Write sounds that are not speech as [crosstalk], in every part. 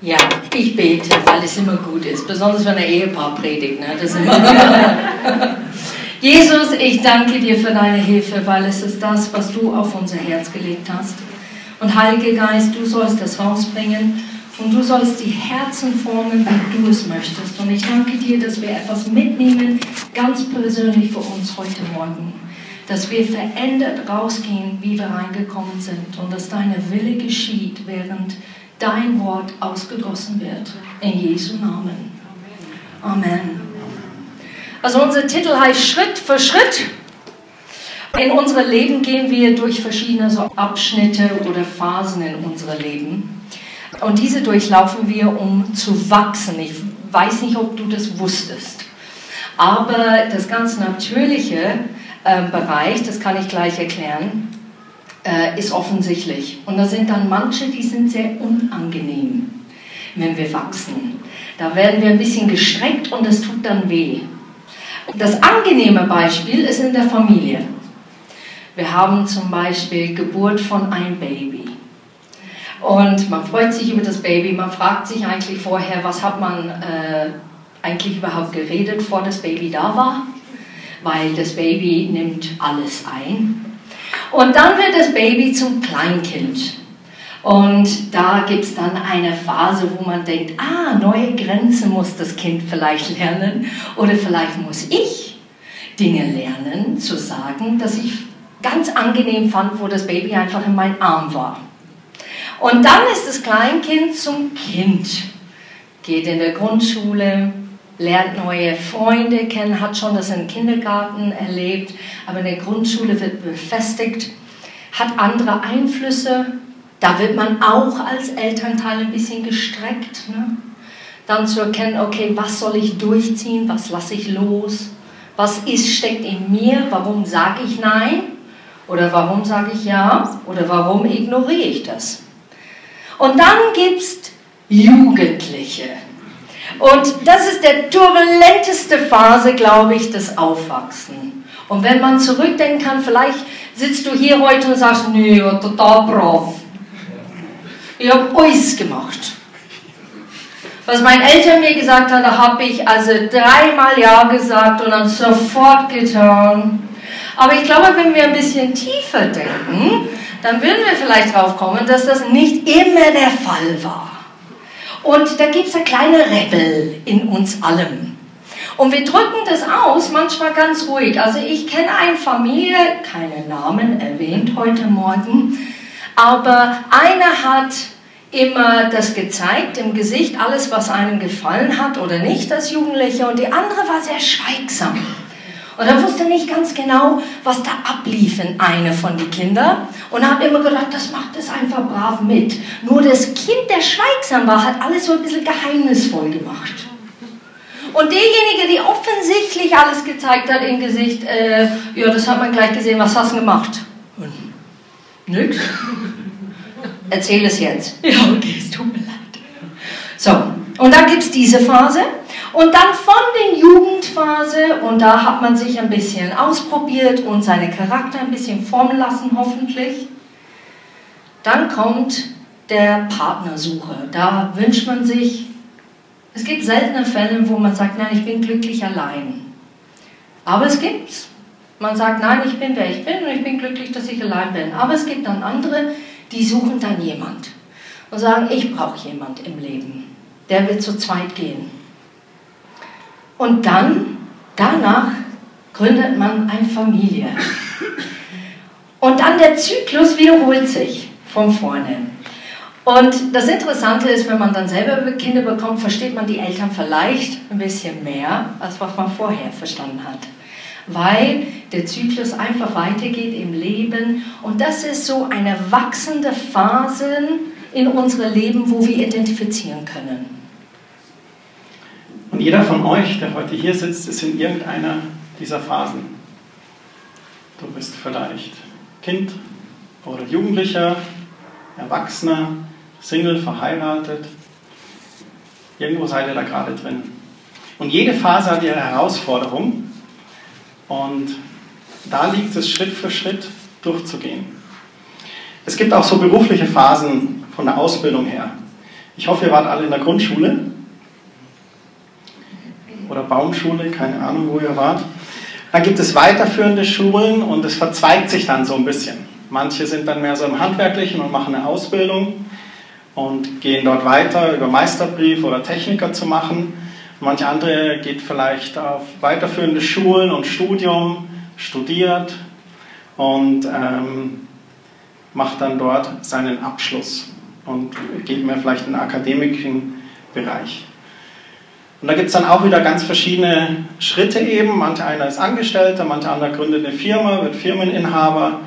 Ja, ich bete, weil es immer gut ist, besonders wenn ein Ehepaar predigt. Ne? Das immer [laughs] Jesus, ich danke dir für deine Hilfe, weil es ist das, was du auf unser Herz gelegt hast. Und Heiliger Geist, du sollst das rausbringen und du sollst die Herzen formen, wie du es möchtest. Und ich danke dir, dass wir etwas mitnehmen, ganz persönlich für uns heute Morgen. Dass wir verändert rausgehen, wie wir reingekommen sind. Und dass deine Wille geschieht, während dein Wort ausgegossen wird. In Jesu Namen. Amen. Also unser Titel heißt Schritt für Schritt. In unserem Leben gehen wir durch verschiedene so Abschnitte oder Phasen in unserem Leben. Und diese durchlaufen wir, um zu wachsen. Ich weiß nicht, ob du das wusstest. Aber das ganz natürliche äh, Bereich, das kann ich gleich erklären, äh, ist offensichtlich. Und da sind dann manche, die sind sehr unangenehm, wenn wir wachsen. Da werden wir ein bisschen gestreckt und es tut dann weh. Das angenehme Beispiel ist in der Familie. Wir haben zum Beispiel Geburt von einem Baby. Und man freut sich über das Baby, man fragt sich eigentlich vorher, was hat man äh, eigentlich überhaupt geredet, vor das Baby da war, weil das Baby nimmt alles ein. Und dann wird das Baby zum Kleinkind. Und da gibt es dann eine Phase, wo man denkt, ah, neue Grenzen muss das Kind vielleicht lernen oder vielleicht muss ich Dinge lernen, zu sagen, dass ich ganz angenehm fand, wo das Baby einfach in meinem Arm war. Und dann ist das Kleinkind zum Kind, geht in der Grundschule, lernt neue Freunde kennen, hat schon das im Kindergarten erlebt, aber in der Grundschule wird befestigt, hat andere Einflüsse. Da wird man auch als Elternteil ein bisschen gestreckt. Ne? Dann zu erkennen, okay, was soll ich durchziehen, was lasse ich los, was ist, steckt in mir, warum sage ich Nein oder warum sage ich Ja oder warum ignoriere ich das. Und dann gibt es Jugendliche. Und das ist der turbulenteste Phase, glaube ich, des Aufwachsen. Und wenn man zurückdenken kann, vielleicht sitzt du hier heute und sagst, nee, total brav. Ich habe alles gemacht. Was meine Eltern mir gesagt haben, da habe ich also dreimal Ja gesagt und dann sofort getan. Aber ich glaube, wenn wir ein bisschen tiefer denken, dann würden wir vielleicht drauf kommen, dass das nicht immer der Fall war. Und da gibt es eine kleine Rebel in uns allem. Und wir drücken das aus, manchmal ganz ruhig. Also ich kenne eine Familie, keine Namen erwähnt heute Morgen, aber einer hat immer das gezeigt im Gesicht, alles, was einem gefallen hat oder nicht als Jugendlicher, und die andere war sehr schweigsam. Und er wusste nicht ganz genau, was da ablief in eine von den Kindern und hat immer gedacht, das macht es einfach brav mit. Nur das Kind, der schweigsam war, hat alles so ein bisschen geheimnisvoll gemacht. Und derjenige, die offensichtlich alles gezeigt hat im Gesicht, äh, ja, das hat man gleich gesehen, was hast du gemacht? Und, nix. Erzähl es jetzt. Ja, okay, es tut mir leid. So, und dann gibt es diese Phase. Und dann von der Jugendphase, und da hat man sich ein bisschen ausprobiert und seine Charakter ein bisschen formen lassen, hoffentlich. Dann kommt der Partnersuche. Da wünscht man sich, es gibt seltene Fälle, wo man sagt, nein, ich bin glücklich allein. Aber es gibt's. Man sagt, nein, ich bin wer ich bin und ich bin glücklich, dass ich allein bin. Aber es gibt dann andere, die suchen dann jemand und sagen, ich brauche jemand im Leben. Der wird zu zweit gehen. Und dann, danach, gründet man eine Familie. Und dann der Zyklus wiederholt sich von vorne. Und das Interessante ist, wenn man dann selber Kinder bekommt, versteht man die Eltern vielleicht ein bisschen mehr, als was man vorher verstanden hat. Weil der Zyklus einfach weitergeht im Leben. Und das ist so eine wachsende Phase in unserem Leben, wo wir identifizieren können. Und jeder von euch, der heute hier sitzt, ist in irgendeiner dieser Phasen. Du bist vielleicht Kind oder Jugendlicher, Erwachsener, Single, verheiratet. Irgendwo seid ihr da gerade drin. Und jede Phase hat ihre Herausforderung. Und da liegt es Schritt für Schritt durchzugehen. Es gibt auch so berufliche Phasen von der Ausbildung her. Ich hoffe, ihr wart alle in der Grundschule oder Baumschule, keine Ahnung, wo ihr wart. Dann gibt es weiterführende Schulen und es verzweigt sich dann so ein bisschen. Manche sind dann mehr so im Handwerklichen und machen eine Ausbildung und gehen dort weiter über Meisterbrief oder Techniker zu machen. Manche andere geht vielleicht auf weiterführende Schulen und Studium, studiert und ähm, macht dann dort seinen Abschluss und geht mehr vielleicht in den akademischen Bereich. Und da gibt es dann auch wieder ganz verschiedene Schritte eben. Manch einer ist Angestellter, manch anderer gründet eine Firma, wird Firmeninhaber,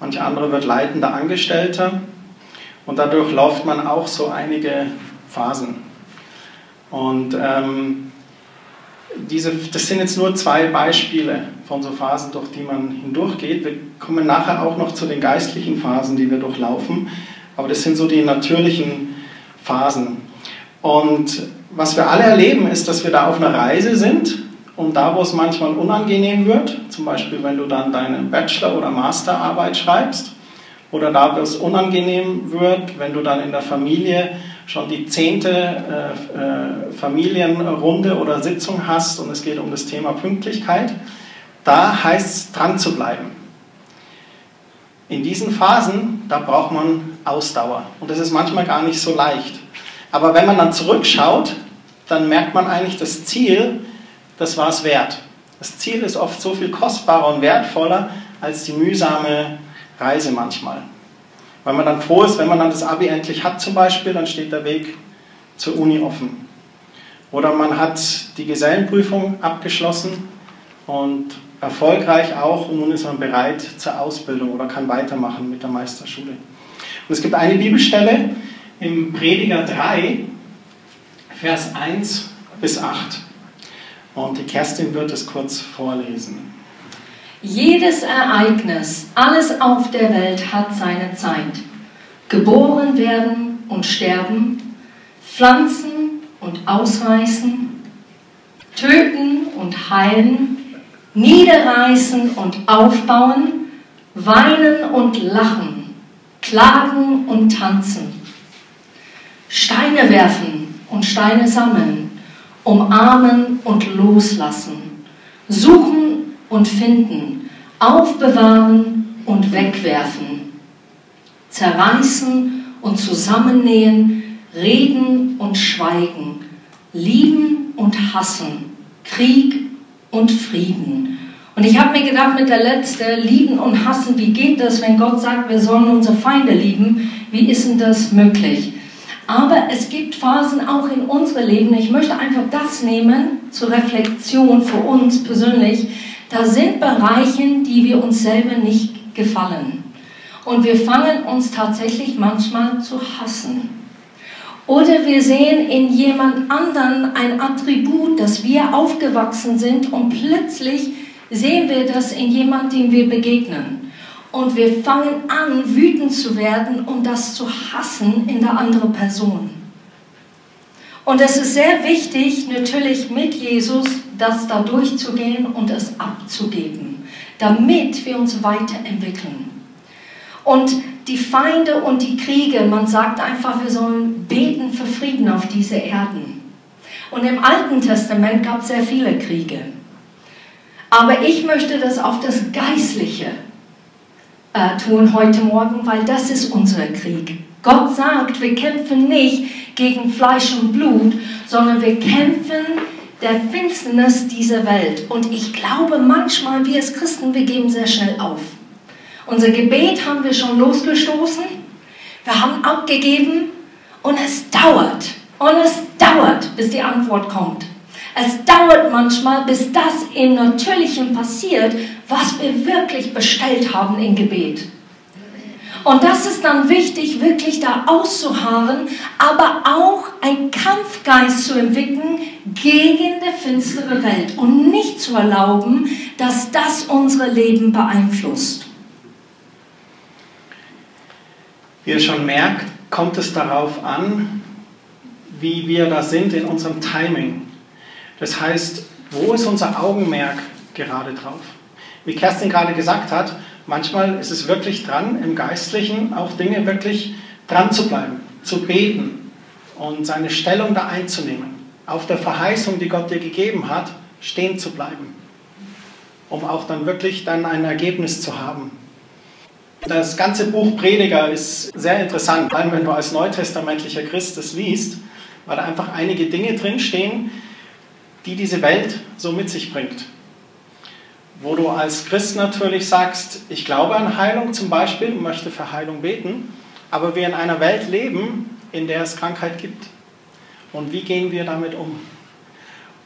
manch anderer wird leitender Angestellter. Und dadurch läuft man auch so einige Phasen. Und ähm, diese, das sind jetzt nur zwei Beispiele von so Phasen, durch die man hindurchgeht. Wir kommen nachher auch noch zu den geistlichen Phasen, die wir durchlaufen. Aber das sind so die natürlichen Phasen. Und was wir alle erleben, ist, dass wir da auf einer Reise sind und da, wo es manchmal unangenehm wird, zum Beispiel wenn du dann deine Bachelor- oder Masterarbeit schreibst, oder da, wo es unangenehm wird, wenn du dann in der Familie schon die zehnte äh, äh, Familienrunde oder Sitzung hast und es geht um das Thema Pünktlichkeit, da heißt es dran zu bleiben. In diesen Phasen, da braucht man Ausdauer und das ist manchmal gar nicht so leicht. Aber wenn man dann zurückschaut, dann merkt man eigentlich, das Ziel, das war es wert. Das Ziel ist oft so viel kostbarer und wertvoller als die mühsame Reise manchmal. Weil man dann froh ist, wenn man dann das Abi endlich hat zum Beispiel, dann steht der Weg zur Uni offen. Oder man hat die Gesellenprüfung abgeschlossen und erfolgreich auch und nun ist man bereit zur Ausbildung oder kann weitermachen mit der Meisterschule. Und es gibt eine Bibelstelle im Prediger 3, Vers 1 bis 8. Und die Kerstin wird es kurz vorlesen. Jedes Ereignis, alles auf der Welt hat seine Zeit. Geboren werden und sterben, pflanzen und ausreißen, töten und heilen, niederreißen und aufbauen, weinen und lachen, klagen und tanzen, Steine werfen und Steine sammeln, umarmen und loslassen, suchen und finden, aufbewahren und wegwerfen, zerreißen und zusammennähen, reden und schweigen, lieben und hassen, Krieg und Frieden. Und ich habe mir gedacht, mit der letzte, lieben und hassen, wie geht das, wenn Gott sagt, wir sollen unsere Feinde lieben? Wie ist denn das möglich? Aber es gibt Phasen auch in unserem Leben. Ich möchte einfach das nehmen zur Reflexion für uns persönlich. Da sind Bereiche, die wir uns selber nicht gefallen. Und wir fangen uns tatsächlich manchmal zu hassen. Oder wir sehen in jemand anderen ein Attribut, dass wir aufgewachsen sind und plötzlich sehen wir das in jemandem, dem wir begegnen und wir fangen an, wütend zu werden und das zu hassen in der anderen Person. Und es ist sehr wichtig, natürlich mit Jesus das da durchzugehen und es abzugeben, damit wir uns weiterentwickeln. Und die Feinde und die Kriege, man sagt einfach, wir sollen beten für Frieden auf diese Erden. Und im Alten Testament gab es sehr viele Kriege. Aber ich möchte das auf das Geistliche äh, tun heute Morgen, weil das ist unser Krieg. Gott sagt, wir kämpfen nicht gegen Fleisch und Blut, sondern wir kämpfen der Finsternis dieser Welt. Und ich glaube manchmal, wir als Christen, wir geben sehr schnell auf. Unser Gebet haben wir schon losgestoßen, wir haben abgegeben und es dauert. Und es dauert, bis die Antwort kommt. Es dauert manchmal, bis das im Natürlichen passiert, was wir wirklich bestellt haben im Gebet. Und das ist dann wichtig, wirklich da auszuharren, aber auch einen Kampfgeist zu entwickeln gegen die finstere Welt und nicht zu erlauben, dass das unsere Leben beeinflusst. Wie ihr schon merkt, kommt es darauf an, wie wir da sind in unserem Timing. Das heißt, wo ist unser Augenmerk gerade drauf? Wie Kerstin gerade gesagt hat, manchmal ist es wirklich dran, im Geistlichen auch Dinge wirklich dran zu bleiben, zu beten, und seine Stellung da einzunehmen, auf der Verheißung, die Gott dir gegeben hat, stehen zu bleiben, um auch dann wirklich dann ein Ergebnis zu haben. Das ganze Buch Prediger ist sehr interessant, vor allem wenn du als neutestamentlicher Christ es liest, weil da einfach einige Dinge drinstehen, die diese Welt so mit sich bringt. Wo du als Christ natürlich sagst, ich glaube an Heilung zum Beispiel, möchte für Heilung beten, aber wir in einer Welt leben, in der es Krankheit gibt. Und wie gehen wir damit um?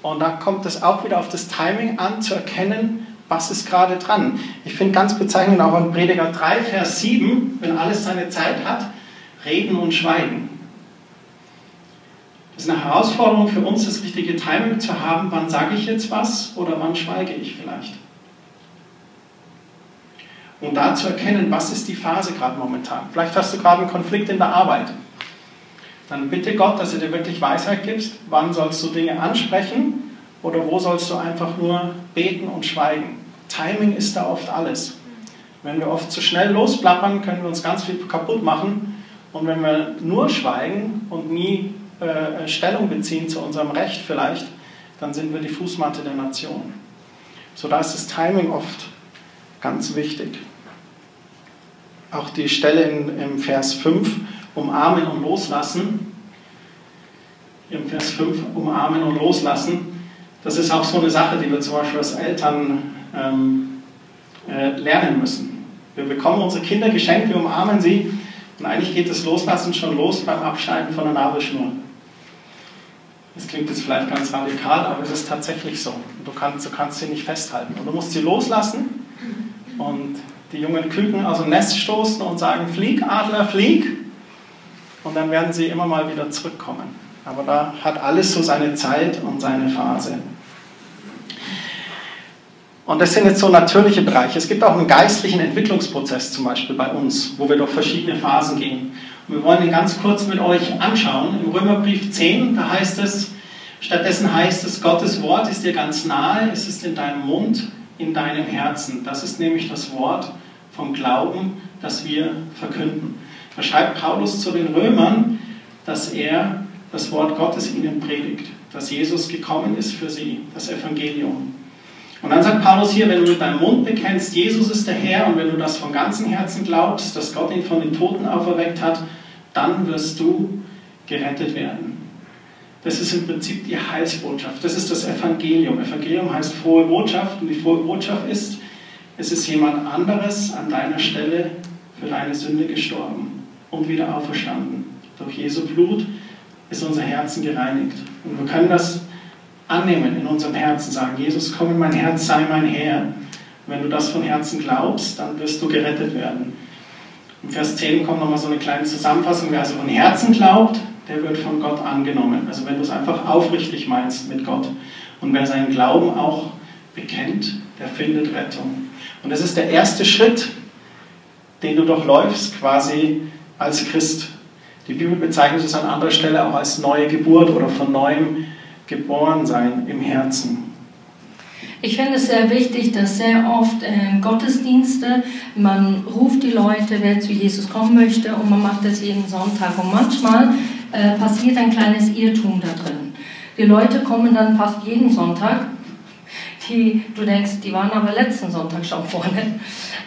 Und da kommt es auch wieder auf das Timing an, zu erkennen, was ist gerade dran. Ich finde ganz bezeichnend auch in Prediger 3, Vers 7, wenn alles seine Zeit hat, reden und schweigen. Das ist eine Herausforderung für uns, das richtige Timing zu haben, wann sage ich jetzt was oder wann schweige ich vielleicht. Und da zu erkennen, was ist die Phase gerade momentan. Vielleicht hast du gerade einen Konflikt in der Arbeit. Dann bitte Gott, dass er dir wirklich Weisheit gibt, wann sollst du Dinge ansprechen oder wo sollst du einfach nur beten und schweigen. Timing ist da oft alles. Wenn wir oft zu schnell losplappern, können wir uns ganz viel kaputt machen. Und wenn wir nur schweigen und nie äh, Stellung beziehen zu unserem Recht vielleicht, dann sind wir die Fußmatte der Nation. So da ist das Timing oft ganz wichtig. Auch die Stelle in, im Vers 5, umarmen und loslassen. Im Vers 5, umarmen und loslassen. Das ist auch so eine Sache, die wir zum Beispiel als Eltern ähm, äh, lernen müssen. Wir bekommen unsere Kinder geschenkt, wir umarmen sie und eigentlich geht das Loslassen schon los beim Abschneiden von der Nabelschnur. Das klingt jetzt vielleicht ganz radikal, aber es ist tatsächlich so. Du kannst, du kannst sie nicht festhalten. Und du musst sie loslassen und die jungen Küken aus dem Nest stoßen und sagen, flieg, Adler, flieg. Und dann werden sie immer mal wieder zurückkommen. Aber da hat alles so seine Zeit und seine Phase. Und das sind jetzt so natürliche Bereiche. Es gibt auch einen geistlichen Entwicklungsprozess zum Beispiel bei uns, wo wir durch verschiedene Phasen gehen. Wir wollen ihn ganz kurz mit euch anschauen. Im Römerbrief 10, da heißt es, stattdessen heißt es, Gottes Wort ist dir ganz nahe, es ist in deinem Mund, in deinem Herzen. Das ist nämlich das Wort vom Glauben, das wir verkünden. Da schreibt Paulus zu den Römern, dass er das Wort Gottes ihnen predigt, dass Jesus gekommen ist für sie, das Evangelium. Und dann sagt Paulus hier, wenn du mit deinem Mund bekennst, Jesus ist der Herr, und wenn du das von ganzem Herzen glaubst, dass Gott ihn von den Toten auferweckt hat, dann wirst du gerettet werden. Das ist im Prinzip die Heilsbotschaft. Das ist das Evangelium. Evangelium heißt frohe Botschaft und die frohe Botschaft ist, es ist jemand anderes an deiner Stelle für deine Sünde gestorben und wieder auferstanden. Durch Jesu Blut ist unser Herzen gereinigt. Und wir können das annehmen in unserem Herzen, sagen, Jesus, komm in mein Herz, sei mein Herr. Und wenn du das von Herzen glaubst, dann wirst du gerettet werden. Im Vers 10 kommt nochmal so eine kleine Zusammenfassung. Wer also von Herzen glaubt, der wird von Gott angenommen. Also wenn du es einfach aufrichtig meinst mit Gott. Und wer seinen Glauben auch bekennt, der findet Rettung. Und das ist der erste Schritt, den du durchläufst quasi als Christ. Die Bibel bezeichnet es an anderer Stelle auch als neue Geburt oder von neuem geboren sein im Herzen. Ich finde es sehr wichtig, dass sehr oft in Gottesdienste man ruft die Leute, wer zu Jesus kommen möchte, und man macht das jeden Sonntag. Und manchmal äh, passiert ein kleines Irrtum da drin. Die Leute kommen dann fast jeden Sonntag, die, du denkst, die waren aber letzten Sonntag schon vorne,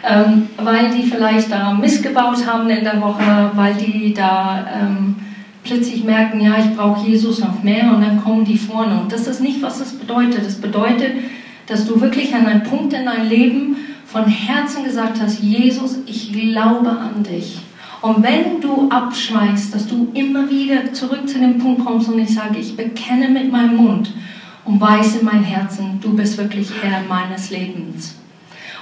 ähm, weil die vielleicht da missgebaut haben in der Woche, weil die da ähm, plötzlich merken, ja, ich brauche Jesus noch mehr und dann kommen die vorne. Und das ist nicht, was das bedeutet. Das bedeutet, dass du wirklich an einem Punkt in deinem Leben von Herzen gesagt hast, Jesus, ich glaube an dich. Und wenn du abschweigst, dass du immer wieder zurück zu dem Punkt kommst und ich sage, ich bekenne mit meinem Mund und weiß in mein Herzen, du bist wirklich Herr meines Lebens.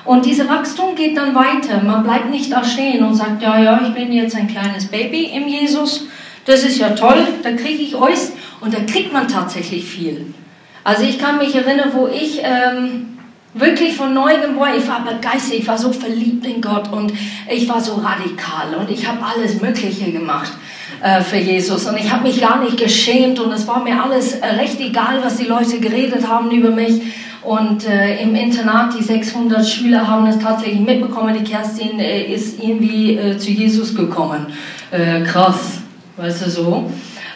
Und diese Wachstum geht dann weiter. Man bleibt nicht da stehen und sagt, ja, ja, ich bin jetzt ein kleines Baby im Jesus. Das ist ja toll, da kriege ich euch. Und da kriegt man tatsächlich viel. Also ich kann mich erinnern, wo ich ähm, wirklich von neu geboren, ich war begeistert, ich war so verliebt in Gott und ich war so radikal und ich habe alles Mögliche gemacht äh, für Jesus und ich habe mich gar nicht geschämt und es war mir alles äh, recht egal, was die Leute geredet haben über mich. Und äh, im Internat, die 600 Schüler haben es tatsächlich mitbekommen, die Kerstin äh, ist irgendwie äh, zu Jesus gekommen. Krass, weißt du so.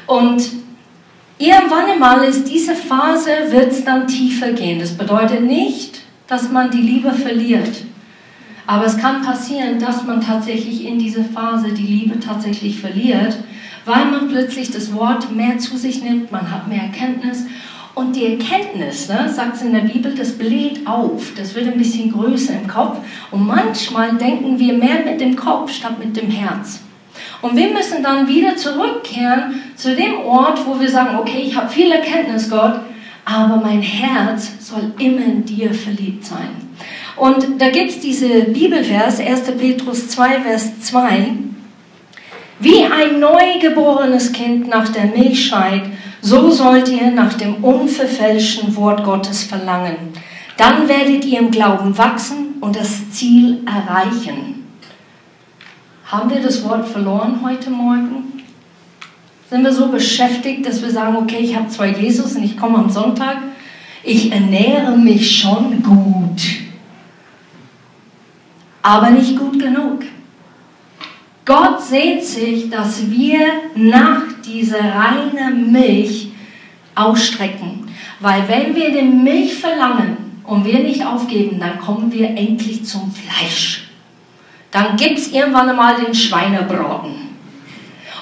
Und irgendwann einmal ist diese Phase, wird es dann tiefer gehen. Das bedeutet nicht, dass man die Liebe verliert. Aber es kann passieren, dass man tatsächlich in dieser Phase die Liebe tatsächlich verliert, weil man plötzlich das Wort mehr zu sich nimmt, man hat mehr Erkenntnis. Und die Erkenntnis, ne, sagt es in der Bibel, das bläht auf, das wird ein bisschen größer im Kopf. Und manchmal denken wir mehr mit dem Kopf statt mit dem Herz. Und wir müssen dann wieder zurückkehren zu dem Ort, wo wir sagen, okay, ich habe viel Erkenntnis, Gott, aber mein Herz soll immer in dir verliebt sein. Und da gibt es diese Bibelvers, 1. Petrus 2, Vers 2. Wie ein neugeborenes Kind nach der Milch schreit, so sollt ihr nach dem unverfälschten Wort Gottes verlangen. Dann werdet ihr im Glauben wachsen und das Ziel erreichen. Haben wir das Wort verloren heute Morgen? Sind wir so beschäftigt, dass wir sagen, okay, ich habe zwar Jesus und ich komme am Sonntag, ich ernähre mich schon gut aber nicht gut genug. Gott sehnt sich, dass wir nach dieser reinen Milch ausstrecken. Weil wenn wir die Milch verlangen und wir nicht aufgeben, dann kommen wir endlich zum Fleisch. Dann gibt es irgendwann einmal den Schweinebraten.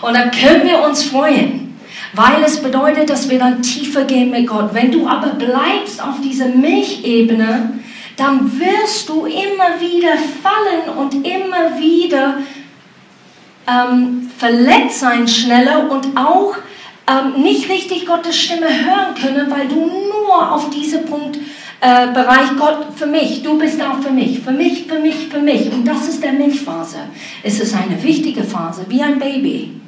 Und dann können wir uns freuen, weil es bedeutet, dass wir dann tiefer gehen mit Gott. Wenn du aber bleibst auf dieser Milchebene, dann wirst du immer wieder fallen und immer wieder ähm, verletzt sein schneller und auch ähm, nicht richtig Gottes Stimme hören können, weil du nur auf diesem Punkt äh, Bereich Gott für mich, du bist da für mich, für mich, für mich, für mich. Und das ist der Milchphase. Es ist eine wichtige Phase, wie ein Baby.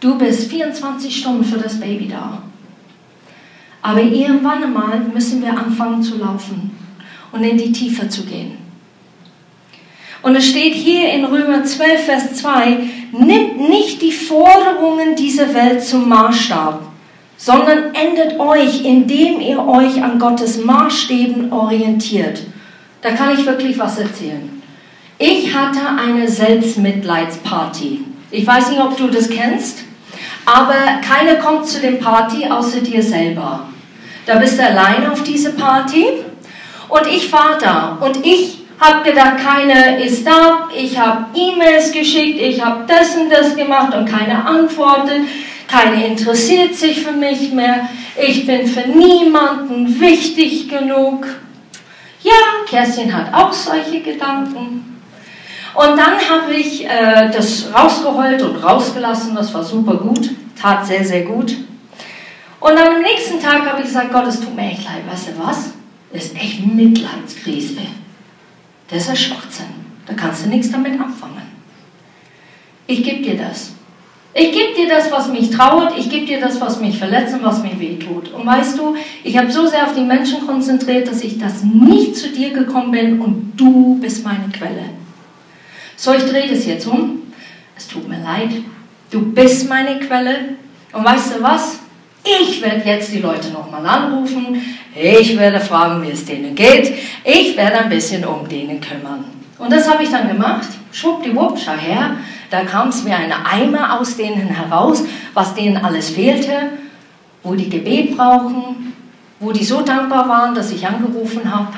Du bist 24 Stunden für das Baby da. Aber irgendwann einmal müssen wir anfangen zu laufen und in die Tiefe zu gehen. Und es steht hier in Römer 12, Vers 2, nimmt nicht die Forderungen dieser Welt zum Maßstab, sondern ändert euch, indem ihr euch an Gottes Maßstäben orientiert. Da kann ich wirklich was erzählen. Ich hatte eine Selbstmitleidsparty. Ich weiß nicht, ob du das kennst, aber keiner kommt zu dem Party außer dir selber. Da bist du alleine auf diese Party und ich war da und ich habe gedacht, keiner ist da. Ich habe E-Mails geschickt, ich habe das und das gemacht und keiner antwortet. Keiner interessiert sich für mich mehr. Ich bin für niemanden wichtig genug. Ja, Kerstin hat auch solche Gedanken. Und dann habe ich äh, das rausgeheult und rausgelassen. Das war super gut, tat sehr, sehr gut. Und dann am nächsten Tag habe ich gesagt, Gott, es tut mir echt leid. Weißt du was? Das ist echt Mitleidskrise. Das ist ein Schwachsinn. Da kannst du nichts damit anfangen. Ich gebe dir das. Ich gebe dir das, was mich trauert. Ich gebe dir das, was mich verletzt und was mir wehtut. Und weißt du, ich habe so sehr auf die Menschen konzentriert, dass ich das nicht zu dir gekommen bin und du bist meine Quelle. So, ich drehe das jetzt um. Es tut mir leid. Du bist meine Quelle. Und weißt du was? Ich werde jetzt die Leute nochmal anrufen. Ich werde fragen, wie es denen geht. Ich werde ein bisschen um denen kümmern. Und das habe ich dann gemacht. Schwuppdiwupp, schau her. Da kam es mir eine Eimer aus denen heraus, was denen alles fehlte, wo die Gebet brauchen, wo die so dankbar waren, dass ich angerufen habe.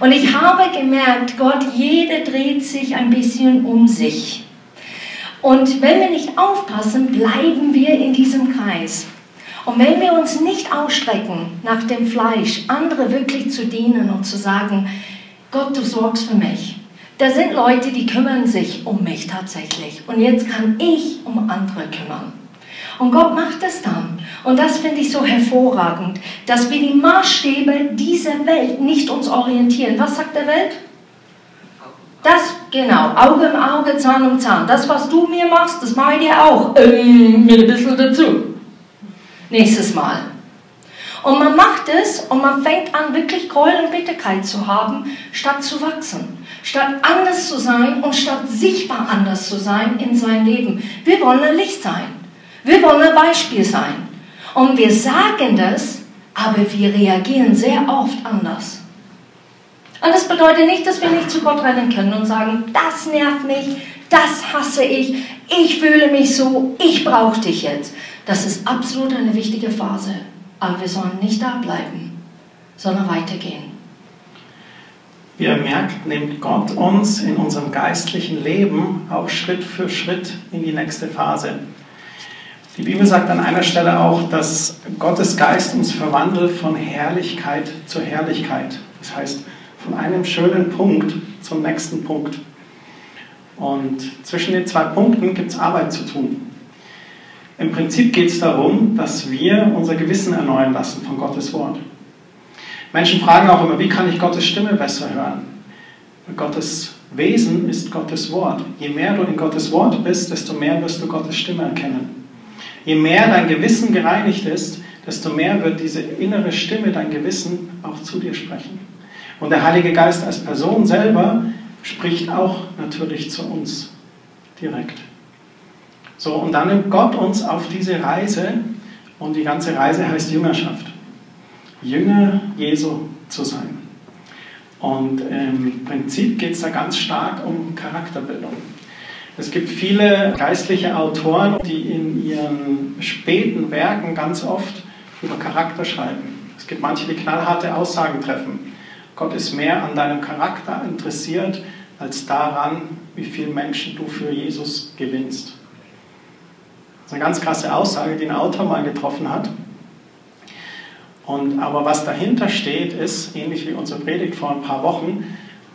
Und ich habe gemerkt, Gott, jede dreht sich ein bisschen um sich. Und wenn wir nicht aufpassen, bleiben wir in diesem Kreis. Und wenn wir uns nicht ausstrecken nach dem Fleisch, andere wirklich zu dienen und zu sagen, Gott, du sorgst für mich. Da sind Leute, die kümmern sich um mich tatsächlich. Und jetzt kann ich um andere kümmern. Und Gott macht es dann. Und das finde ich so hervorragend, dass wir die Maßstäbe dieser Welt nicht uns orientieren. Was sagt der Welt? Das, genau, Auge im Auge, Zahn um Zahn. Das, was du mir machst, das mache ich dir auch. Ähm, ein bisschen dazu nächstes Mal. Und man macht es und man fängt an, wirklich Gräuel und Bitterkeit zu haben, statt zu wachsen, statt anders zu sein und statt sichtbar anders zu sein in seinem Leben. Wir wollen ein Licht sein. Wir wollen ein Beispiel sein. Und wir sagen das, aber wir reagieren sehr oft anders. Und das bedeutet nicht, dass wir nicht zu Gott rennen können und sagen, das nervt mich, das hasse ich, ich fühle mich so, ich brauche dich jetzt. Das ist absolut eine wichtige Phase, aber wir sollen nicht da bleiben, sondern weitergehen. Wie ihr merkt, nimmt Gott uns in unserem geistlichen Leben auch Schritt für Schritt in die nächste Phase. Die Bibel sagt an einer Stelle auch, dass Gottes Geist uns verwandelt von Herrlichkeit zu Herrlichkeit. Das heißt, von einem schönen Punkt zum nächsten Punkt. Und zwischen den zwei Punkten gibt es Arbeit zu tun. Im Prinzip geht es darum, dass wir unser Gewissen erneuern lassen von Gottes Wort. Menschen fragen auch immer, wie kann ich Gottes Stimme besser hören? Gottes Wesen ist Gottes Wort. Je mehr du in Gottes Wort bist, desto mehr wirst du Gottes Stimme erkennen. Je mehr dein Gewissen gereinigt ist, desto mehr wird diese innere Stimme, dein Gewissen, auch zu dir sprechen. Und der Heilige Geist als Person selber spricht auch natürlich zu uns direkt. So, und dann nimmt Gott uns auf diese Reise und die ganze Reise heißt Jüngerschaft. Jünger Jesu zu sein. Und im Prinzip geht es da ganz stark um Charakterbildung. Es gibt viele geistliche Autoren, die in ihren späten Werken ganz oft über Charakter schreiben. Es gibt manche, die knallharte Aussagen treffen. Gott ist mehr an deinem Charakter interessiert, als daran, wie viele Menschen du für Jesus gewinnst. Das ist eine ganz krasse Aussage, die ein Autor mal getroffen hat. Und, aber was dahinter steht, ist, ähnlich wie unsere Predigt vor ein paar Wochen,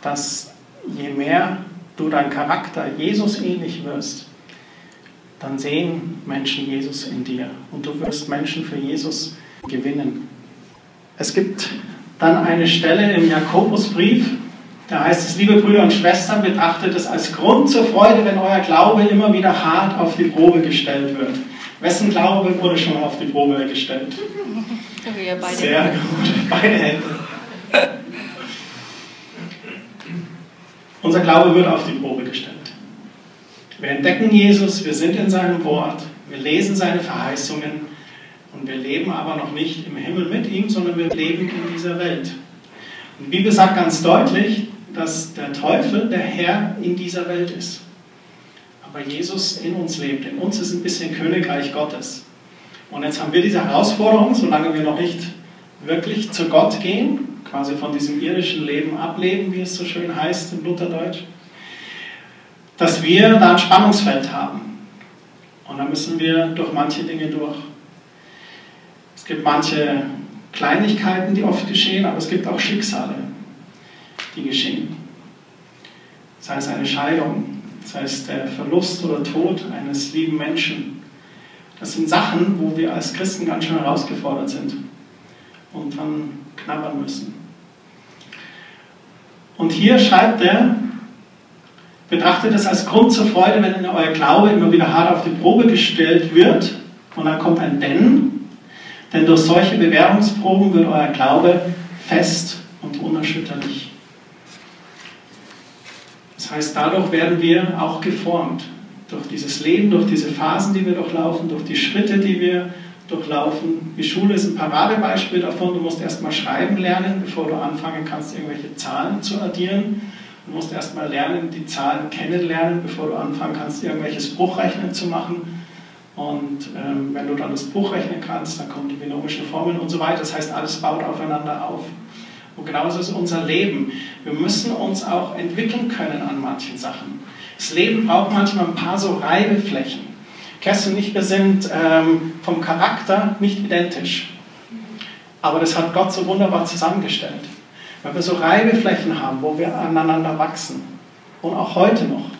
dass je mehr du dein Charakter Jesus ähnlich wirst, dann sehen Menschen Jesus in dir und du wirst Menschen für Jesus gewinnen. Es gibt dann eine Stelle im Jakobusbrief, da heißt es, liebe Brüder und Schwestern, betrachtet es als Grund zur Freude, wenn euer Glaube immer wieder hart auf die Probe gestellt wird. Wessen Glaube wurde schon auf die Probe gestellt? Sehr gut, beide Hände. Unser Glaube wird auf die Probe gestellt. Wir entdecken Jesus, wir sind in seinem Wort, wir lesen seine Verheißungen und wir leben aber noch nicht im Himmel mit ihm, sondern wir leben in dieser Welt. Und die Bibel sagt ganz deutlich, dass der Teufel der Herr in dieser Welt ist. Aber Jesus in uns lebt. In uns ist ein bisschen Königreich Gottes. Und jetzt haben wir diese Herausforderung, solange wir noch nicht wirklich zu Gott gehen, quasi von diesem irdischen Leben ableben, wie es so schön heißt im Lutherdeutsch, dass wir da ein Spannungsfeld haben. Und da müssen wir durch manche Dinge durch. Es gibt manche Kleinigkeiten, die oft geschehen, aber es gibt auch Schicksale, die geschehen. Sei es eine Scheidung, sei es der Verlust oder Tod eines lieben Menschen. Das sind Sachen, wo wir als Christen ganz schön herausgefordert sind und dann knabbern müssen. Und hier schreibt er, betrachtet es als Grund zur Freude, wenn euer Glaube immer wieder hart auf die Probe gestellt wird. Und dann kommt ein Denn. Denn durch solche Bewährungsproben wird euer Glaube fest und unerschütterlich. Das heißt, dadurch werden wir auch geformt. Durch dieses Leben, durch diese Phasen, die wir durchlaufen, durch die Schritte, die wir durchlaufen. Die Schule ist ein Paradebeispiel davon. Du musst erstmal schreiben lernen, bevor du anfangen kannst, irgendwelche Zahlen zu addieren. Du musst erstmal lernen, die Zahlen kennenlernen, bevor du anfangen kannst, irgendwelches Bruchrechnen zu machen. Und ähm, wenn du dann das Bruchrechnen kannst, dann kommen die binomischen Formeln und so weiter. Das heißt, alles baut aufeinander auf. Und genauso ist unser Leben. Wir müssen uns auch entwickeln können an manchen Sachen. Das Leben braucht manchmal ein paar so Reibeflächen. Kerstin und ich, wir sind ähm, vom Charakter nicht identisch. Aber das hat Gott so wunderbar zusammengestellt. Weil wir so Reibeflächen haben, wo wir aneinander wachsen. Und auch heute noch.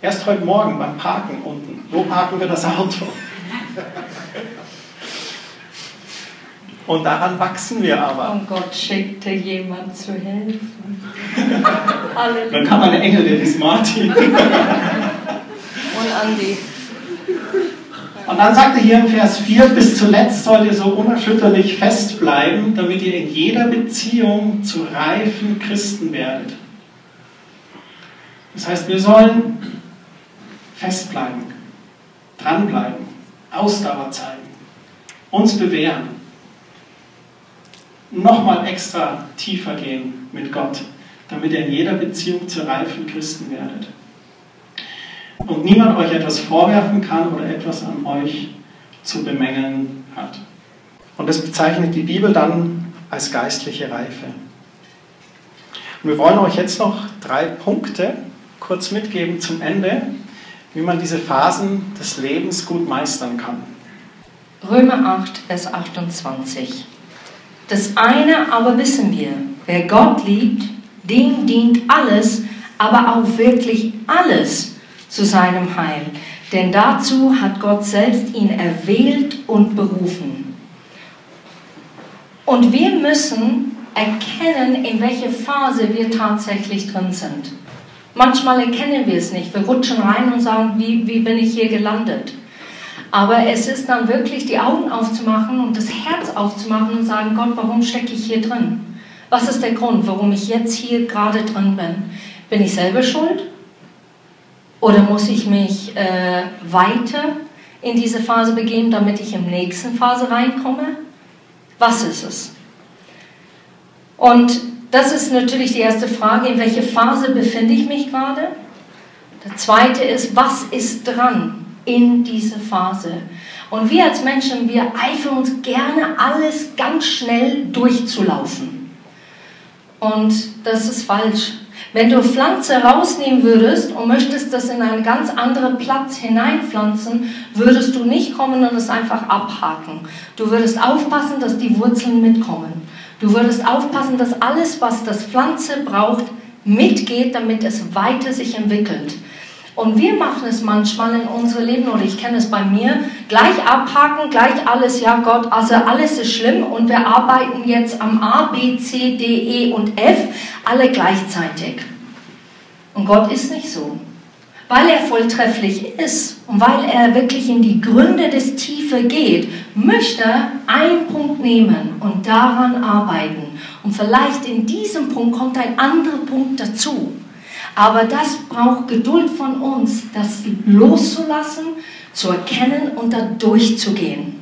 Erst heute Morgen beim Parken unten. Wo parken wir das Auto? Und daran wachsen wir aber. Und Gott schickte jemand zu helfen. [laughs] Dann kam ein Engel, der ist Martin. [laughs] Und Andi. Und dann sagt er hier im Vers 4, bis zuletzt sollt ihr so unerschütterlich festbleiben, damit ihr in jeder Beziehung zu reifen Christen werdet. Das heißt, wir sollen festbleiben, dranbleiben, Ausdauer zeigen, uns bewähren, nochmal extra tiefer gehen mit Gott, damit ihr in jeder Beziehung zu reifen Christen werdet und niemand euch etwas vorwerfen kann oder etwas an euch zu bemängeln hat. Und das bezeichnet die Bibel dann als geistliche Reife. Und wir wollen euch jetzt noch drei Punkte kurz mitgeben zum Ende, wie man diese Phasen des Lebens gut meistern kann. Römer 8, Vers 28. Das eine aber wissen wir, wer Gott liebt, dem dient alles, aber auch wirklich alles zu seinem Heil. Denn dazu hat Gott selbst ihn erwählt und berufen. Und wir müssen erkennen, in welcher Phase wir tatsächlich drin sind. Manchmal erkennen wir es nicht. Wir rutschen rein und sagen, wie, wie bin ich hier gelandet? Aber es ist dann wirklich die Augen aufzumachen und das Herz aufzumachen und sagen, Gott, warum stecke ich hier drin? Was ist der Grund, warum ich jetzt hier gerade drin bin? Bin ich selber schuld? Oder muss ich mich äh, weiter in diese Phase begeben, damit ich in die nächste Phase reinkomme? Was ist es? Und das ist natürlich die erste Frage, in welcher Phase befinde ich mich gerade? Der zweite ist, was ist dran in dieser Phase? Und wir als Menschen, wir eifern uns gerne, alles ganz schnell durchzulaufen. Und das ist falsch. Wenn du Pflanze rausnehmen würdest und möchtest das in einen ganz anderen Platz hineinpflanzen, würdest du nicht kommen und es einfach abhaken. Du würdest aufpassen, dass die Wurzeln mitkommen. Du würdest aufpassen, dass alles, was das Pflanze braucht, mitgeht, damit es weiter sich entwickelt. Und wir machen es manchmal in unserem Leben, oder ich kenne es bei mir, gleich abhaken, gleich alles, ja Gott, also alles ist schlimm und wir arbeiten jetzt am A, B, C, D, E und F, alle gleichzeitig. Und Gott ist nicht so. Weil er volltrefflich ist und weil er wirklich in die Gründe des Tiefe geht, möchte einen Punkt nehmen und daran arbeiten. Und vielleicht in diesem Punkt kommt ein anderer Punkt dazu. Aber das braucht Geduld von uns, das loszulassen, zu erkennen und da durchzugehen.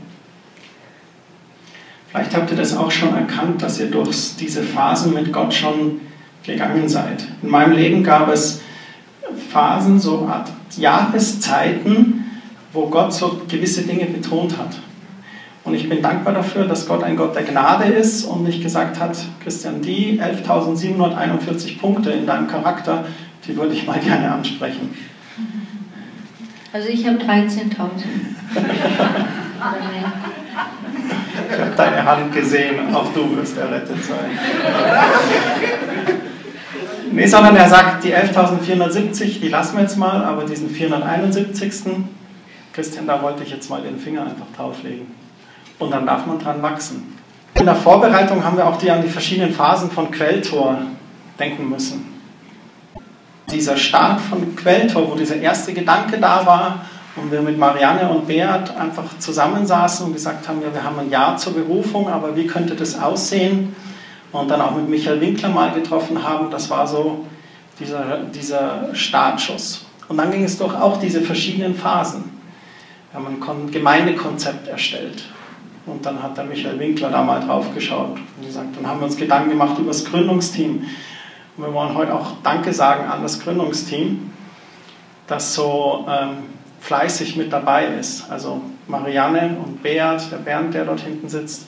Vielleicht habt ihr das auch schon erkannt, dass ihr durch diese Phasen mit Gott schon gegangen seid. In meinem Leben gab es Phasen, so Art Jahreszeiten, wo Gott so gewisse Dinge betont hat. Und ich bin dankbar dafür, dass Gott ein Gott der Gnade ist und nicht gesagt hat, Christian, die 11.741 Punkte in deinem Charakter, die würde ich mal gerne ansprechen. Also ich habe 13.000. ich habe deine Hand gesehen, auch du wirst errettet sein. Nee, sondern er sagt, die 11.470, die lassen wir jetzt mal, aber diesen 471. Christian, da wollte ich jetzt mal den Finger einfach drauflegen. Und dann darf man dran wachsen. In der Vorbereitung haben wir auch die an die verschiedenen Phasen von Quelltor denken müssen. Dieser Start von Quelltor, wo dieser erste Gedanke da war und wir mit Marianne und Beat einfach zusammensaßen und gesagt haben, ja, wir haben ein Jahr zur Berufung, aber wie könnte das aussehen? Und dann auch mit Michael Winkler mal getroffen haben, das war so dieser, dieser Startschuss. Und dann ging es doch auch diese verschiedenen Phasen. Wir haben ein Gemeindekonzept erstellt. Und dann hat der Michael Winkler da mal drauf geschaut und gesagt, dann haben wir uns Gedanken gemacht über das Gründungsteam. Und wir wollen heute auch Danke sagen an das Gründungsteam, das so ähm, fleißig mit dabei ist. Also Marianne und Beat, der Bernd, der dort hinten sitzt,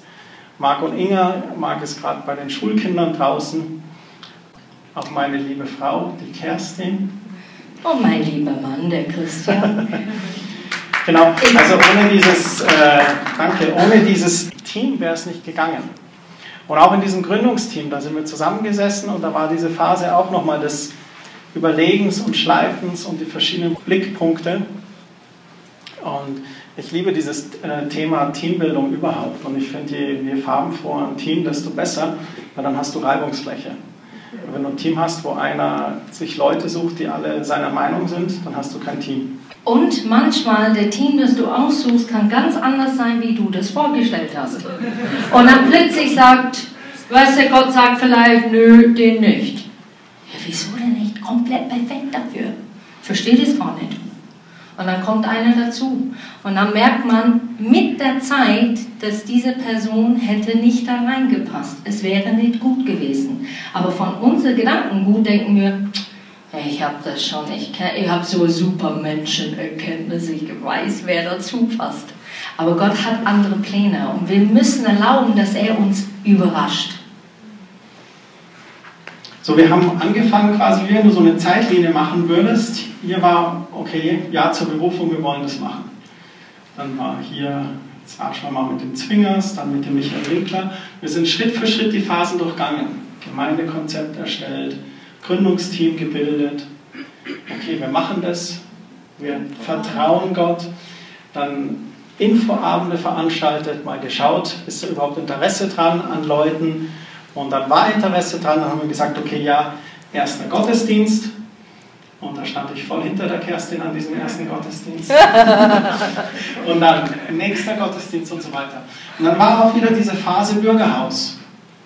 Marc und Inga, Marc ist gerade bei den Schulkindern draußen, auch meine liebe Frau, die Kerstin. Oh, mein lieber Mann, der Christian. [laughs] Genau, also ohne dieses, äh, danke, ohne dieses Team wäre es nicht gegangen. Und auch in diesem Gründungsteam, da sind wir zusammengesessen und da war diese Phase auch nochmal des Überlegens und Schleifens und die verschiedenen Blickpunkte. Und ich liebe dieses äh, Thema Teambildung überhaupt. Und ich finde, je, je farbenfroher ein Team, desto besser, weil dann hast du Reibungsfläche. Wenn du ein Team hast, wo einer sich Leute sucht, die alle seiner Meinung sind, dann hast du kein Team. Und manchmal, der Team, das du aussuchst, kann ganz anders sein, wie du das vorgestellt hast. Und dann plötzlich sagt, weißt du, Gott sagt vielleicht, nö, den nicht. Ja, wieso denn nicht? Komplett perfekt dafür. Versteht es gar nicht. Und dann kommt einer dazu. Und dann merkt man mit der Zeit, dass diese Person hätte nicht da reingepasst. Es wäre nicht gut gewesen. Aber von unseren Gedankengut denken wir, ich habe das schon, ich, ich habe so super Menschenerkenntnis, ich weiß, wer dazu passt. Aber Gott hat andere Pläne und wir müssen erlauben, dass er uns überrascht. So, wir haben angefangen quasi, wie wenn du so eine Zeitlinie machen würdest. Hier war, okay, ja zur Berufung, wir wollen das machen. Dann war hier, jetzt watschen wir mal mit dem Zwingers, dann mit dem Michael Winkler. Wir sind Schritt für Schritt die Phasen durchgangen. Gemeindekonzept erstellt, Gründungsteam gebildet. Okay, wir machen das, wir vertrauen Gott. Dann Infoabende veranstaltet, mal geschaut, ist da überhaupt Interesse dran an Leuten und dann war Interesse dran, dann haben wir gesagt, okay, ja, erster Gottesdienst. Und da stand ich voll hinter der Kerstin an diesem ersten Gottesdienst. [laughs] und dann nächster Gottesdienst und so weiter. Und dann war auch wieder diese Phase Bürgerhaus,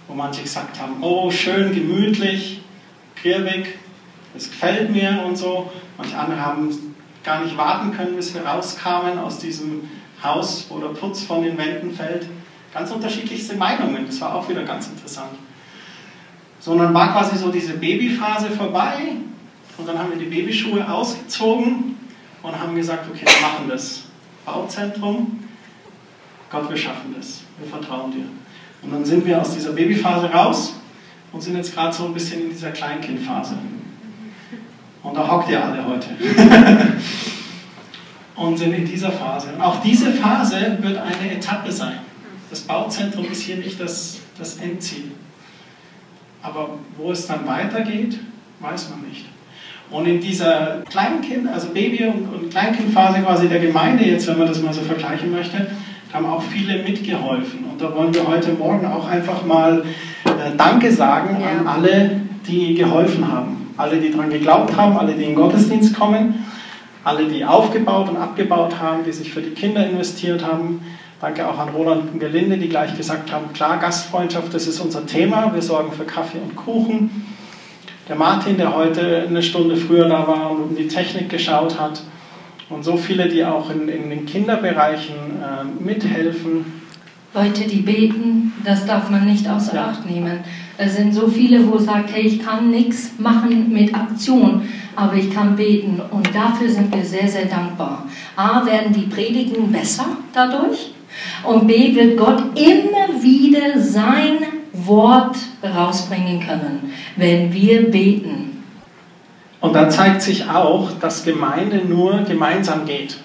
wo manche gesagt haben, oh, schön, gemütlich, Krirbig, es gefällt mir und so. Manche andere haben gar nicht warten können, bis wir rauskamen aus diesem Haus, wo der Putz von den Wänden fällt ganz unterschiedlichste Meinungen. Das war auch wieder ganz interessant. So, und dann war quasi so diese Babyphase vorbei und dann haben wir die Babyschuhe ausgezogen und haben gesagt, okay, wir machen das. Bauzentrum, Gott, wir schaffen das. Wir vertrauen dir. Und dann sind wir aus dieser Babyphase raus und sind jetzt gerade so ein bisschen in dieser Kleinkindphase. Und da hockt ihr alle heute. [laughs] und sind in dieser Phase. Und auch diese Phase wird eine Etappe sein. Das Bauzentrum ist hier nicht das, das Endziel. Aber wo es dann weitergeht, weiß man nicht. Und in dieser Kleinkind, also Baby- und, und Kleinkindphase quasi der Gemeinde, jetzt wenn man das mal so vergleichen möchte, haben auch viele mitgeholfen. Und da wollen wir heute Morgen auch einfach mal Danke sagen an alle, die geholfen haben. Alle, die daran geglaubt haben, alle, die in den Gottesdienst kommen, alle, die aufgebaut und abgebaut haben, die sich für die Kinder investiert haben, Danke auch an Roland und Gelinde, die gleich gesagt haben, klar, Gastfreundschaft, das ist unser Thema. Wir sorgen für Kaffee und Kuchen. Der Martin, der heute eine Stunde früher da war und um die Technik geschaut hat. Und so viele, die auch in, in den Kinderbereichen äh, mithelfen. Leute, die beten, das darf man nicht außer ja. Acht nehmen. Es sind so viele, wo sagt, hey, ich kann nichts machen mit Aktion, aber ich kann beten. Und dafür sind wir sehr, sehr dankbar. A, werden die Predigen besser dadurch. Und B wird Gott immer wieder sein Wort rausbringen können, wenn wir beten. Und da zeigt sich auch, dass Gemeinde nur gemeinsam geht.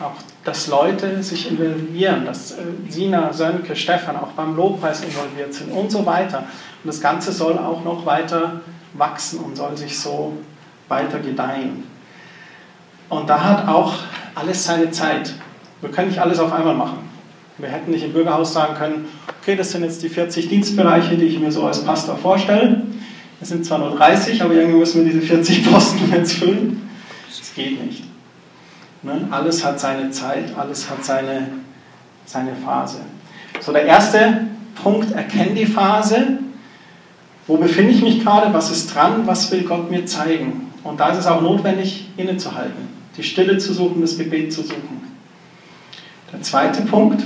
Auch, dass Leute sich involvieren, dass äh, Sina, Sönke, Stefan auch beim Lobpreis involviert sind und so weiter. Und das Ganze soll auch noch weiter wachsen und soll sich so weiter gedeihen. Und da hat auch alles seine Zeit. Wir können nicht alles auf einmal machen. Wir hätten nicht im Bürgerhaus sagen können, okay, das sind jetzt die 40 Dienstbereiche, die ich mir so als Pastor vorstelle. Es sind zwar nur 30, aber irgendwie müssen wir diese 40 Posten [laughs] jetzt füllen. Das geht nicht. Ne? Alles hat seine Zeit, alles hat seine, seine Phase. So, der erste Punkt, erkenne die Phase. Wo befinde ich mich gerade? Was ist dran? Was will Gott mir zeigen? Und da ist es auch notwendig, innezuhalten, die Stille zu suchen, das Gebet zu suchen. Der zweite Punkt.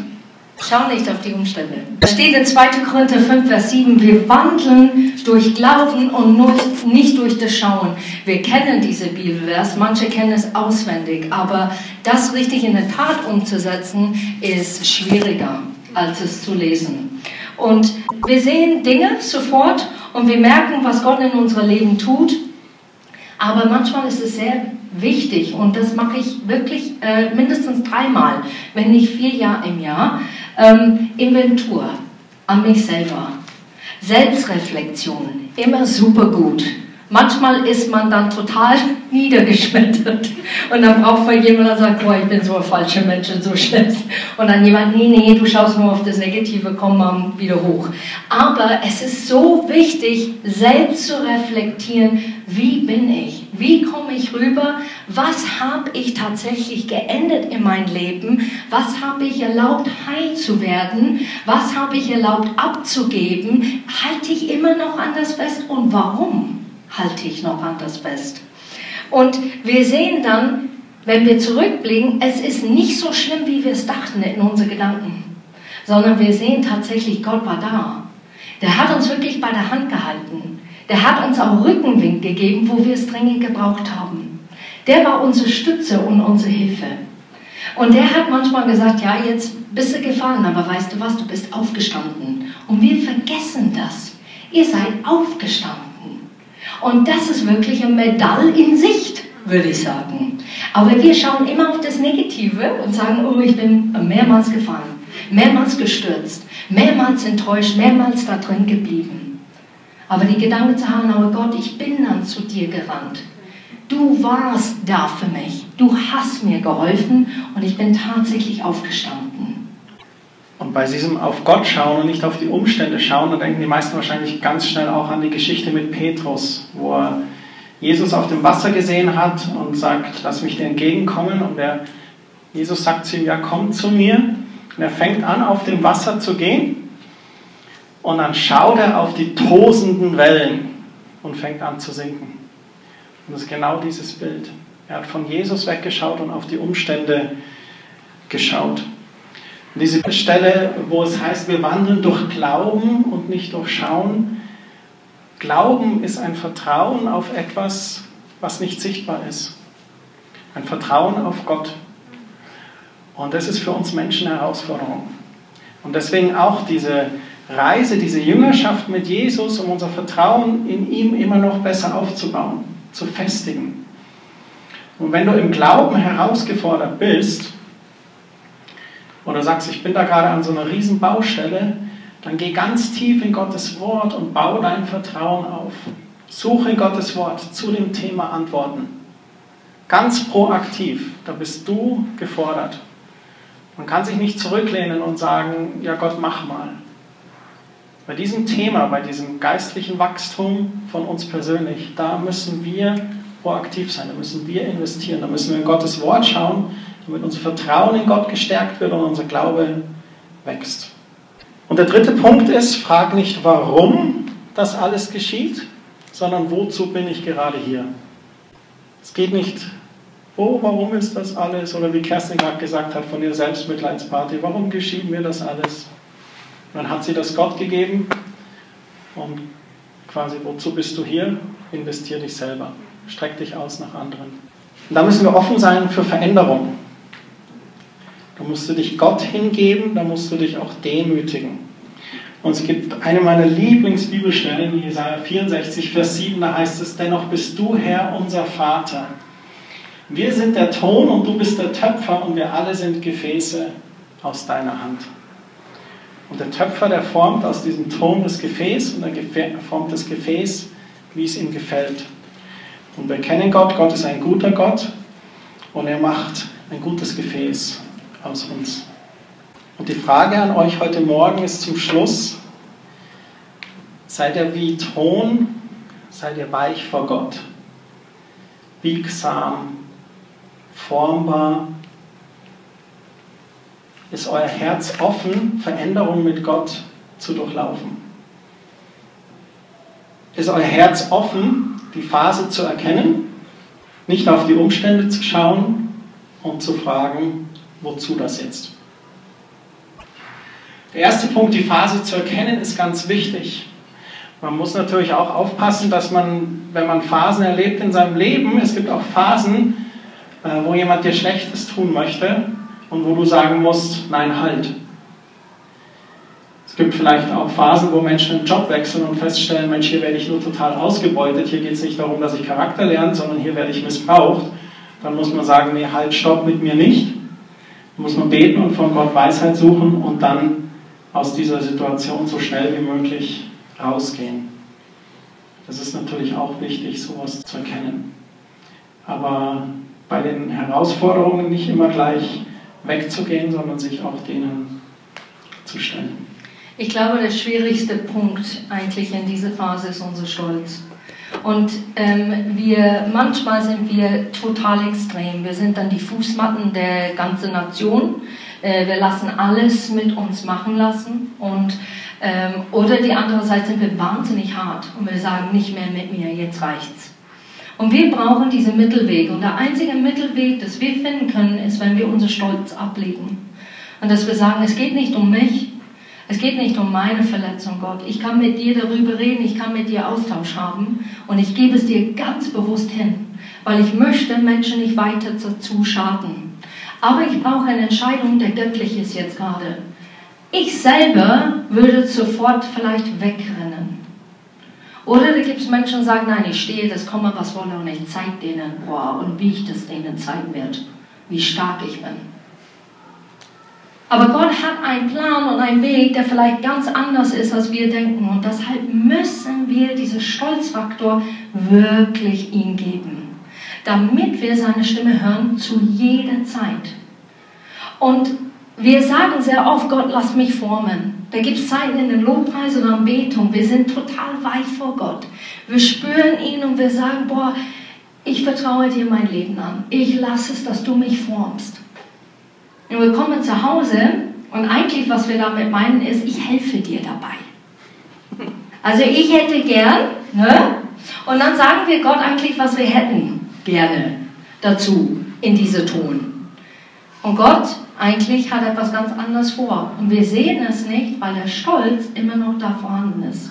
Schau nicht auf die Umstände. Es steht in 2. Korinther 5, Vers 7, wir wandeln durch Glauben und nicht durch das Schauen. Wir kennen diese Bibelvers, manche kennen es auswendig, aber das richtig in der Tat umzusetzen, ist schwieriger, als es zu lesen. Und wir sehen Dinge sofort und wir merken, was Gott in unserem Leben tut, aber manchmal ist es sehr wichtig und das mache ich wirklich äh, mindestens dreimal, wenn nicht vier Jahre im Jahr. Ähm, Inventur an mich selber. Selbstreflexion, immer super gut. Manchmal ist man dann total [laughs] niedergeschmettert und dann braucht man jemanden, der sagt, boah, ich bin so ein falscher Mensch und so schlecht. Und dann jemand, nee, nee, du schaust nur auf das Negative, komm mal wieder hoch. Aber es ist so wichtig, selbst zu reflektieren, wie bin ich? Wie komme ich rüber? Was habe ich tatsächlich geendet in mein Leben? Was habe ich erlaubt, heil zu werden? Was habe ich erlaubt, abzugeben? Halte ich immer noch an das fest und warum? Halte ich noch an das fest. Und wir sehen dann, wenn wir zurückblicken, es ist nicht so schlimm, wie wir es dachten in unseren Gedanken, sondern wir sehen tatsächlich, Gott war da. Der hat uns wirklich bei der Hand gehalten. Der hat uns auch Rückenwind gegeben, wo wir es dringend gebraucht haben. Der war unsere Stütze und unsere Hilfe. Und der hat manchmal gesagt, ja, jetzt bist du gefallen, aber weißt du was, du bist aufgestanden. Und wir vergessen das. Ihr seid aufgestanden. Und das ist wirklich ein Medall in Sicht, würde ich sagen. Aber wir schauen immer auf das Negative und sagen, oh, ich bin mehrmals gefallen, mehrmals gestürzt, mehrmals enttäuscht, mehrmals da drin geblieben. Aber die Gedanken zu haben, aber Gott, ich bin dann zu dir gerannt. Du warst da für mich. Du hast mir geholfen und ich bin tatsächlich aufgestanden. Und bei diesem auf Gott schauen und nicht auf die Umstände schauen, da denken die meisten wahrscheinlich ganz schnell auch an die Geschichte mit Petrus, wo er Jesus auf dem Wasser gesehen hat und sagt, lass mich dir entgegenkommen. Und der, Jesus sagt zu ihm, ja, komm zu mir. Und er fängt an, auf dem Wasser zu gehen. Und dann schaut er auf die tosenden Wellen und fängt an zu sinken. Und das ist genau dieses Bild. Er hat von Jesus weggeschaut und auf die Umstände geschaut. Und diese Stelle, wo es heißt, wir wandeln durch Glauben und nicht durch Schauen. Glauben ist ein Vertrauen auf etwas, was nicht sichtbar ist. Ein Vertrauen auf Gott. Und das ist für uns Menschen eine Herausforderung. Und deswegen auch diese Reise, diese Jüngerschaft mit Jesus, um unser Vertrauen in ihm immer noch besser aufzubauen zu festigen. Und wenn du im Glauben herausgefordert bist oder sagst, ich bin da gerade an so einer riesen Baustelle, dann geh ganz tief in Gottes Wort und baue dein Vertrauen auf. Suche Gottes Wort zu dem Thema Antworten. Ganz proaktiv, da bist du gefordert. Man kann sich nicht zurücklehnen und sagen, ja Gott, mach mal. Bei diesem Thema, bei diesem geistlichen Wachstum von uns persönlich, da müssen wir proaktiv sein, da müssen wir investieren, da müssen wir in Gottes Wort schauen, damit unser Vertrauen in Gott gestärkt wird und unser Glaube wächst. Und der dritte Punkt ist, frag nicht, warum das alles geschieht, sondern wozu bin ich gerade hier. Es geht nicht, oh, warum ist das alles? Oder wie Kerstin gerade gesagt hat von ihrer Selbstmitleidsparty, warum geschieht mir das alles? dann hat sie das Gott gegeben und quasi, wozu bist du hier? Investier dich selber, streck dich aus nach anderen. Und da müssen wir offen sein für Veränderung. Da musst du dich Gott hingeben, da musst du dich auch demütigen. Und es gibt eine meiner Lieblingsbibelstellen, in Jesaja 64, Vers 7, da heißt es: Dennoch bist du Herr, unser Vater. Wir sind der Ton und du bist der Töpfer und wir alle sind Gefäße aus deiner Hand. Und der Töpfer, der formt aus diesem Ton das Gefäß und er formt das Gefäß, wie es ihm gefällt. Und wir kennen Gott, Gott ist ein guter Gott und er macht ein gutes Gefäß aus uns. Und die Frage an euch heute Morgen ist zum Schluss, seid ihr wie Ton, seid ihr weich vor Gott, biegsam, formbar, ist euer Herz offen, Veränderungen mit Gott zu durchlaufen? Ist euer Herz offen, die Phase zu erkennen, nicht auf die Umstände zu schauen und zu fragen, wozu das jetzt? Der erste Punkt, die Phase zu erkennen, ist ganz wichtig. Man muss natürlich auch aufpassen, dass man, wenn man Phasen erlebt in seinem Leben, es gibt auch Phasen, äh, wo jemand dir Schlechtes tun möchte, und wo du sagen musst, nein, halt. Es gibt vielleicht auch Phasen, wo Menschen einen Job wechseln und feststellen, Mensch, hier werde ich nur total ausgebeutet, hier geht es nicht darum, dass ich Charakter lerne, sondern hier werde ich missbraucht. Dann muss man sagen, nee, halt, stopp mit mir nicht. Muss man beten und von Gott Weisheit suchen und dann aus dieser Situation so schnell wie möglich rausgehen. Das ist natürlich auch wichtig, sowas zu erkennen. Aber bei den Herausforderungen nicht immer gleich wegzugehen, sondern sich auch denen zu stellen. Ich glaube, der schwierigste Punkt eigentlich in dieser Phase ist unser Stolz. Und ähm, wir, manchmal sind wir total extrem. Wir sind dann die Fußmatten der ganzen Nation. Äh, wir lassen alles mit uns machen lassen. Und, ähm, oder die andere Seite sind wir wahnsinnig hart und wir sagen nicht mehr mit mir, jetzt reicht's. Und wir brauchen diesen Mittelweg. Und der einzige Mittelweg, das wir finden können, ist, wenn wir unseren Stolz ablegen. Und dass wir sagen, es geht nicht um mich, es geht nicht um meine Verletzung, Gott. Ich kann mit dir darüber reden, ich kann mit dir Austausch haben und ich gebe es dir ganz bewusst hin, weil ich möchte Menschen nicht weiter dazu schaden. Aber ich brauche eine Entscheidung, der göttlich ist jetzt gerade. Ich selber würde sofort vielleicht wegrennen. Oder da gibt es Menschen, die sagen, nein, ich stehe, das komme, was wolle und ich zeige denen, boah, und wie ich das denen zeigen werde, wie stark ich bin. Aber Gott hat einen Plan und einen Weg, der vielleicht ganz anders ist, als wir denken. Und deshalb müssen wir diesen Stolzfaktor wirklich ihm geben, damit wir seine Stimme hören zu jeder Zeit. Und wir sagen sehr oft, Gott, lass mich formen. Da gibt es Zeiten in den Lobpreis oder Anbetung, wir sind total weich vor Gott. Wir spüren ihn und wir sagen, boah, ich vertraue dir mein Leben an. Ich lasse es, dass du mich formst. Und wir kommen zu Hause und eigentlich, was wir damit meinen, ist, ich helfe dir dabei. Also ich hätte gern, ne? und dann sagen wir Gott eigentlich, was wir hätten gerne dazu in diese Ton. Und Gott eigentlich hat etwas ganz anderes vor. Und wir sehen es nicht, weil der Stolz immer noch da vorhanden ist.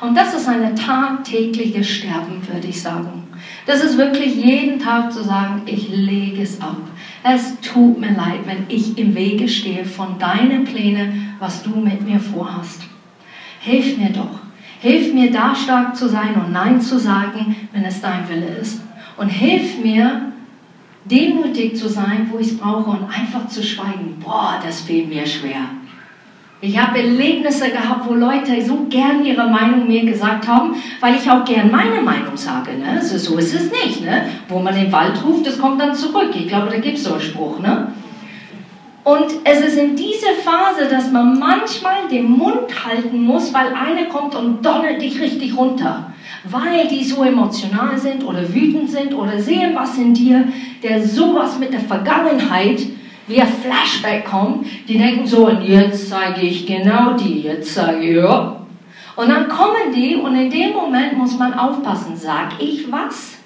Und das ist eine tagtägliche Sterben, würde ich sagen. Das ist wirklich jeden Tag zu sagen, ich lege es ab. Es tut mir leid, wenn ich im Wege stehe von deinen Plänen, was du mit mir vorhast. Hilf mir doch. Hilf mir, da stark zu sein und Nein zu sagen, wenn es dein Wille ist. Und hilf mir, demütig zu sein, wo ich es brauche und einfach zu schweigen. Boah, das fehlt mir schwer. Ich habe Erlebnisse gehabt, wo Leute so gern ihre Meinung mir gesagt haben, weil ich auch gern meine Meinung sage. Ne? Also so ist es nicht. Ne? Wo man den Wald ruft, das kommt dann zurück. Ich glaube, da gibt es so einen Spruch. Ne? Und es ist in dieser Phase, dass man manchmal den Mund halten muss, weil einer kommt und donnert dich richtig runter. Weil die so emotional sind oder wütend sind oder sehen was in dir, der sowas mit der Vergangenheit wie ein Flashback kommt, die denken so, und jetzt zeige ich genau die, jetzt sage ich, ja. Und dann kommen die und in dem Moment muss man aufpassen, sag ich was?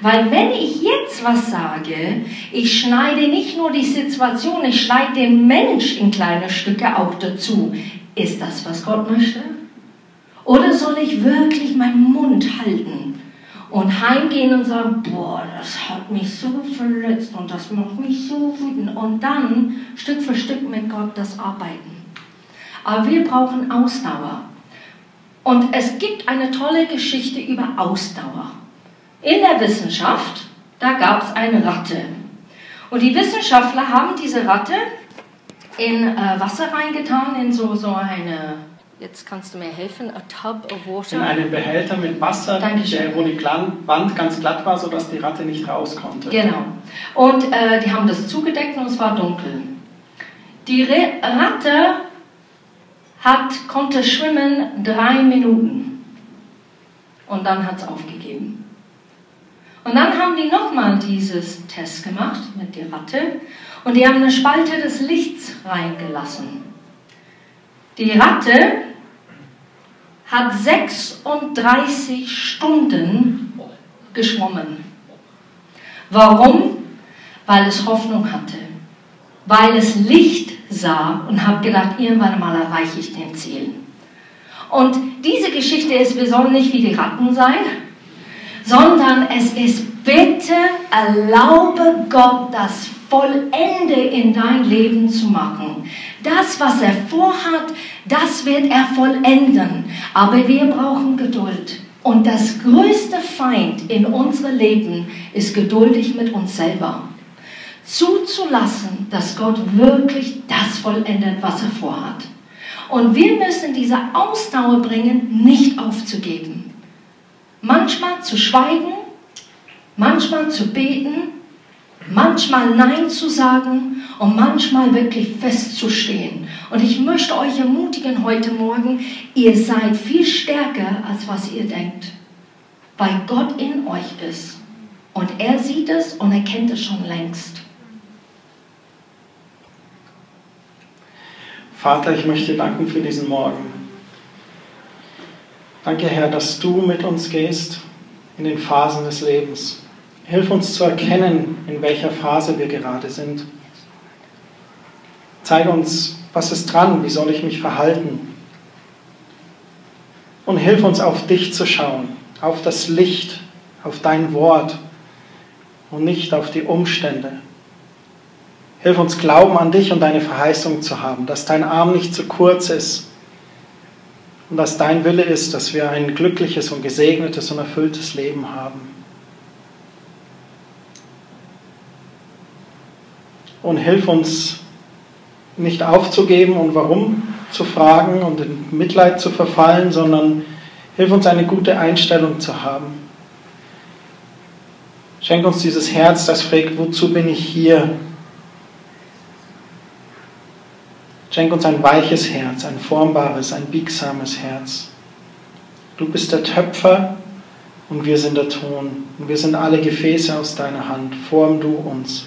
Weil wenn ich jetzt was sage, ich schneide nicht nur die Situation, ich schneide den Mensch in kleine Stücke auch dazu. Ist das, was Gott möchte? Oder soll ich wirklich meinen Mund halten und heimgehen und sagen, boah, das hat mich so verletzt und das macht mich so wütend und dann Stück für Stück mit Gott das arbeiten. Aber wir brauchen Ausdauer. Und es gibt eine tolle Geschichte über Ausdauer. In der Wissenschaft, da gab es eine Ratte. Und die Wissenschaftler haben diese Ratte in äh, Wasser reingetan, in so, so eine Jetzt kannst du mir helfen. A tub of water. In einen Behälter mit Wasser, der, wo die Wand ganz glatt war, sodass die Ratte nicht raus konnte. Genau. Und äh, die haben das zugedeckt und es war dunkel. Die Re Ratte hat, konnte schwimmen drei Minuten. Und dann hat es aufgegeben. Und dann haben die nochmal dieses Test gemacht mit der Ratte. Und die haben eine Spalte des Lichts reingelassen. Die Ratte hat 36 Stunden geschwommen. Warum? Weil es Hoffnung hatte. Weil es Licht sah und hat gedacht, irgendwann mal erreiche ich den Ziel. Und diese Geschichte ist, wir sollen nicht wie die Ratten sein, sondern es ist, bitte erlaube Gott das Vollende in dein Leben zu machen. Das, was er vorhat, das wird er vollenden. Aber wir brauchen Geduld. Und das größte Feind in unserem Leben ist geduldig mit uns selber. Zuzulassen, dass Gott wirklich das vollendet, was er vorhat. Und wir müssen diese Ausdauer bringen, nicht aufzugeben. Manchmal zu schweigen, manchmal zu beten, manchmal Nein zu sagen und manchmal wirklich festzustehen. Und ich möchte euch ermutigen heute Morgen, ihr seid viel stärker, als was ihr denkt, weil Gott in euch ist. Und er sieht es und er kennt es schon längst. Vater, ich möchte danken für diesen Morgen. Danke, Herr, dass du mit uns gehst in den Phasen des Lebens. Hilf uns zu erkennen, in welcher Phase wir gerade sind. Zeig uns, was ist dran, wie soll ich mich verhalten. Und hilf uns auf dich zu schauen, auf das Licht, auf dein Wort und nicht auf die Umstände. Hilf uns Glauben an dich und deine Verheißung zu haben, dass dein Arm nicht zu kurz ist und dass dein Wille ist, dass wir ein glückliches und gesegnetes und erfülltes Leben haben. Und hilf uns nicht aufzugeben und warum zu fragen und in Mitleid zu verfallen, sondern hilf uns eine gute Einstellung zu haben. Schenk uns dieses Herz, das fragt, wozu bin ich hier? Schenk uns ein weiches Herz, ein formbares, ein biegsames Herz. Du bist der Töpfer und wir sind der Ton. Und wir sind alle Gefäße aus deiner Hand. Form du uns.